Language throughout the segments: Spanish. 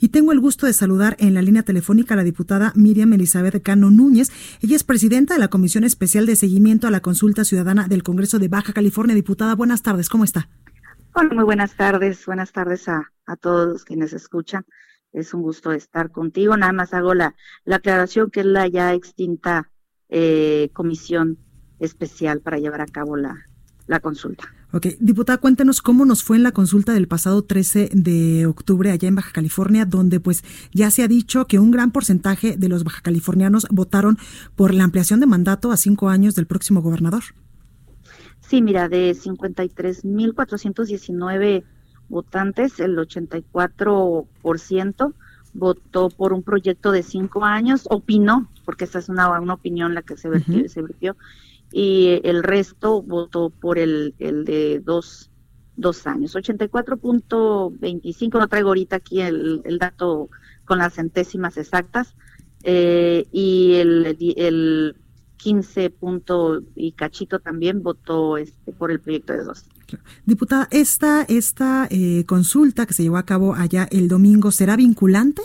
Y tengo el gusto de saludar en la línea telefónica a la diputada Miriam Elizabeth Cano Núñez. Ella es presidenta de la Comisión Especial de Seguimiento a la Consulta Ciudadana del Congreso de Baja California. Diputada, buenas tardes, ¿cómo está? Hola, muy buenas tardes. Buenas tardes a, a todos quienes escuchan. Es un gusto estar contigo. Nada más hago la, la aclaración que es la ya extinta eh, comisión especial para llevar a cabo la, la consulta. Ok, diputada, cuéntenos cómo nos fue en la consulta del pasado 13 de octubre allá en Baja California, donde pues ya se ha dicho que un gran porcentaje de los baja californianos votaron por la ampliación de mandato a cinco años del próximo gobernador. Sí, mira, de 53.419 votantes, el 84% votó por un proyecto de cinco años, opinó, porque esa es una, una opinión la que se vertió, se vertió, y el resto votó por el, el de dos, dos años. 84.25, no traigo ahorita aquí el, el dato con las centésimas exactas, eh, y el, el 15 punto y cachito también votó este por el proyecto de dos. Diputada, ¿esta, esta eh, consulta que se llevó a cabo allá el domingo será vinculante?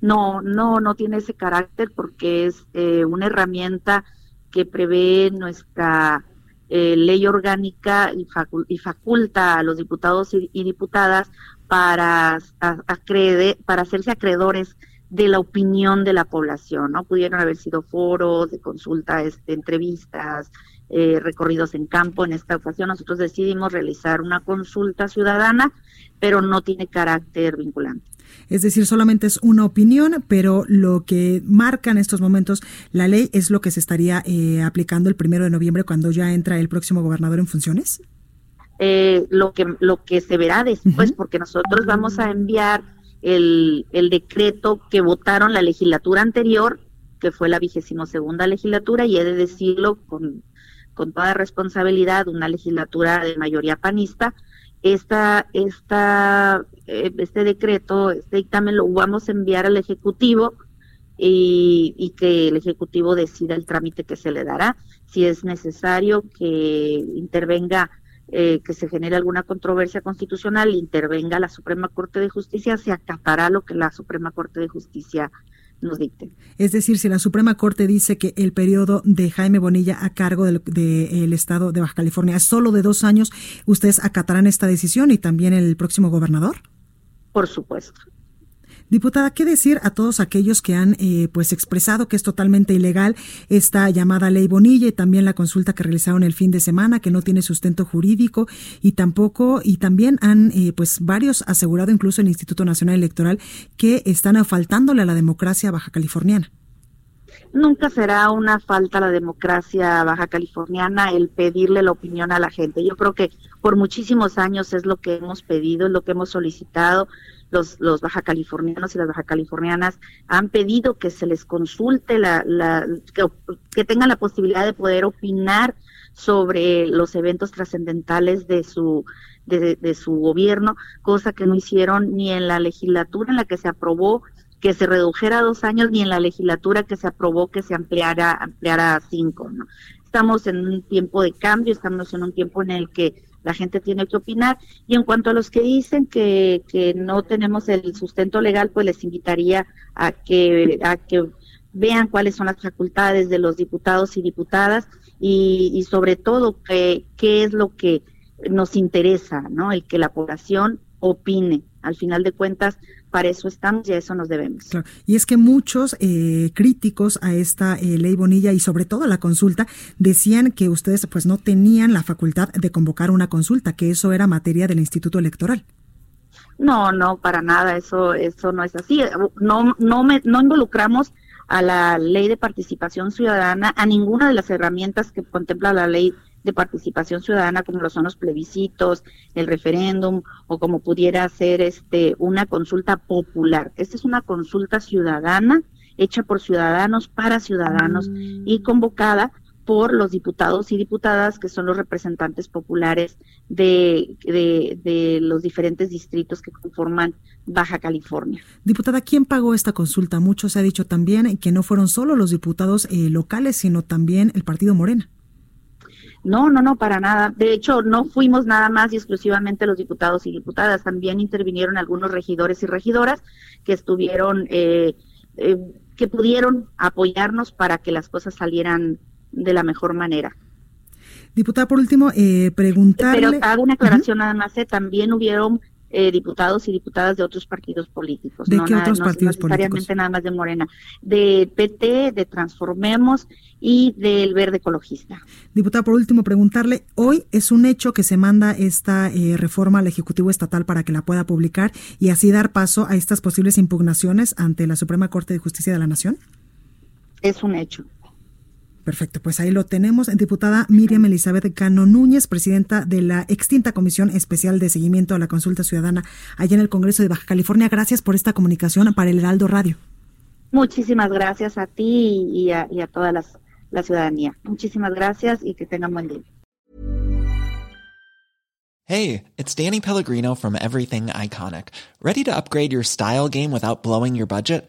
No, no, no tiene ese carácter porque es eh, una herramienta que prevé nuestra eh, ley orgánica y, y, faculta a los diputados y, diputadas para hacerse acreedores de la opinión de la población, ¿no? Pudieron haber sido foros de consulta, este, entrevistas, eh, recorridos en campo. En esta ocasión nosotros decidimos realizar una consulta ciudadana, pero no tiene carácter vinculante. Es decir, solamente es una opinión, pero lo que marca en estos momentos la ley es lo que se estaría eh, aplicando el primero de noviembre cuando ya entra el próximo gobernador en funciones. Eh, lo que lo que se verá después, uh -huh. porque nosotros vamos a enviar el, el decreto que votaron la legislatura anterior, que fue la vigésimo segunda legislatura, y he de decirlo con, con toda responsabilidad, una legislatura de mayoría panista, esta, esta, eh, este decreto, este dictamen lo vamos a enviar al Ejecutivo y, que el Ejecutivo decida el trámite que se le dará. Si es necesario que intervenga eh, que se genere alguna controversia constitucional, intervenga la Suprema Corte de Justicia, se acatará lo que la Suprema Corte de Justicia nos dicte. Es decir, si la Suprema Corte dice que el periodo de Jaime Bonilla a cargo del de, de Estado de Baja California es solo de dos años, ¿ustedes acatarán esta decisión y también el próximo gobernador? Por supuesto. Diputada, ¿qué decir a todos aquellos que han eh, pues expresado que es totalmente ilegal esta llamada ley Bonilla y también la consulta que realizaron el fin de semana que no tiene sustento jurídico y tampoco y también han eh, pues varios asegurado incluso el Instituto Nacional Electoral que están faltándole a la democracia baja californiana? Nunca será una falta a la democracia baja californiana el pedirle la opinión a la gente. Yo creo que por muchísimos años es lo que hemos pedido, es lo que hemos solicitado los, los baja californianos y las baja californianas han pedido que se les consulte, la, que, tengan la posibilidad de poder opinar sobre los eventos trascendentales de su, de su gobierno, cosa que no hicieron ni en la legislatura en la que se aprobó que se redujera a dos años, ni en la legislatura que se aprobó que se ampliara, ampliara a cinco. ¿no? Estamos en un tiempo de cambio, estamos en un tiempo en el que la gente tiene que opinar. Y en cuanto a los que dicen que, que no tenemos el sustento legal, pues les invitaría a que, a que vean cuáles son las facultades de los diputados y diputadas y, sobre todo qué es lo que nos interesa, ¿no? El que la población opine. Al final de cuentas, para eso estamos y a eso nos debemos. Claro. Y es que muchos eh, críticos a esta eh, ley Bonilla y sobre todo a la consulta decían que ustedes pues no tenían la facultad de convocar una consulta, que eso era materia del Instituto Electoral. No, no, para nada, eso eso no es así. No no me, no involucramos a la ley de participación ciudadana, a ninguna de las herramientas que contempla la ley de participación ciudadana como lo son los plebiscitos, el referéndum o como pudiera ser este una consulta popular. Esta es una consulta ciudadana hecha por ciudadanos para ciudadanos mm. y convocada por los diputados y diputadas que son los representantes populares de, de, los diferentes distritos que conforman Baja California. Diputada, ¿quién pagó esta consulta? Mucho se ha dicho también que no fueron solo los diputados eh, locales, sino también el partido Morena. No, no, no, para nada. De hecho, no fuimos nada más y exclusivamente los diputados y diputadas. También intervinieron algunos regidores y regidoras que estuvieron, eh, eh, que pudieron apoyarnos para que las cosas salieran de la mejor manera. Diputada, por último, eh, preguntarle... Pero hago una aclaración nada más, eh, también hubieron eh, diputados y diputadas de otros partidos políticos. ¿De qué otros partidos no necesariamente nada más de Morena. De PT, de Transformemos y del Verde Ecologista. Diputada, por último, preguntarle, hoy es un hecho que se manda esta eh, reforma al Ejecutivo Estatal para que la pueda publicar y así dar paso a estas posibles impugnaciones ante la Suprema Corte de Justicia de la Nación. Es un hecho. Perfecto, pues ahí lo tenemos. Diputada Miriam Elizabeth Cano Núñez, presidenta de la extinta Comisión Especial de Seguimiento a la Consulta Ciudadana allá en el Congreso de Baja California. Gracias por esta comunicación para el Heraldo Radio. Muchísimas gracias a ti y a, y a toda la, la ciudadanía. Muchísimas gracias y que tengan buen día. Hey, it's Danny Pellegrino from Everything Iconic. ¿Ready to upgrade your style game without blowing your budget?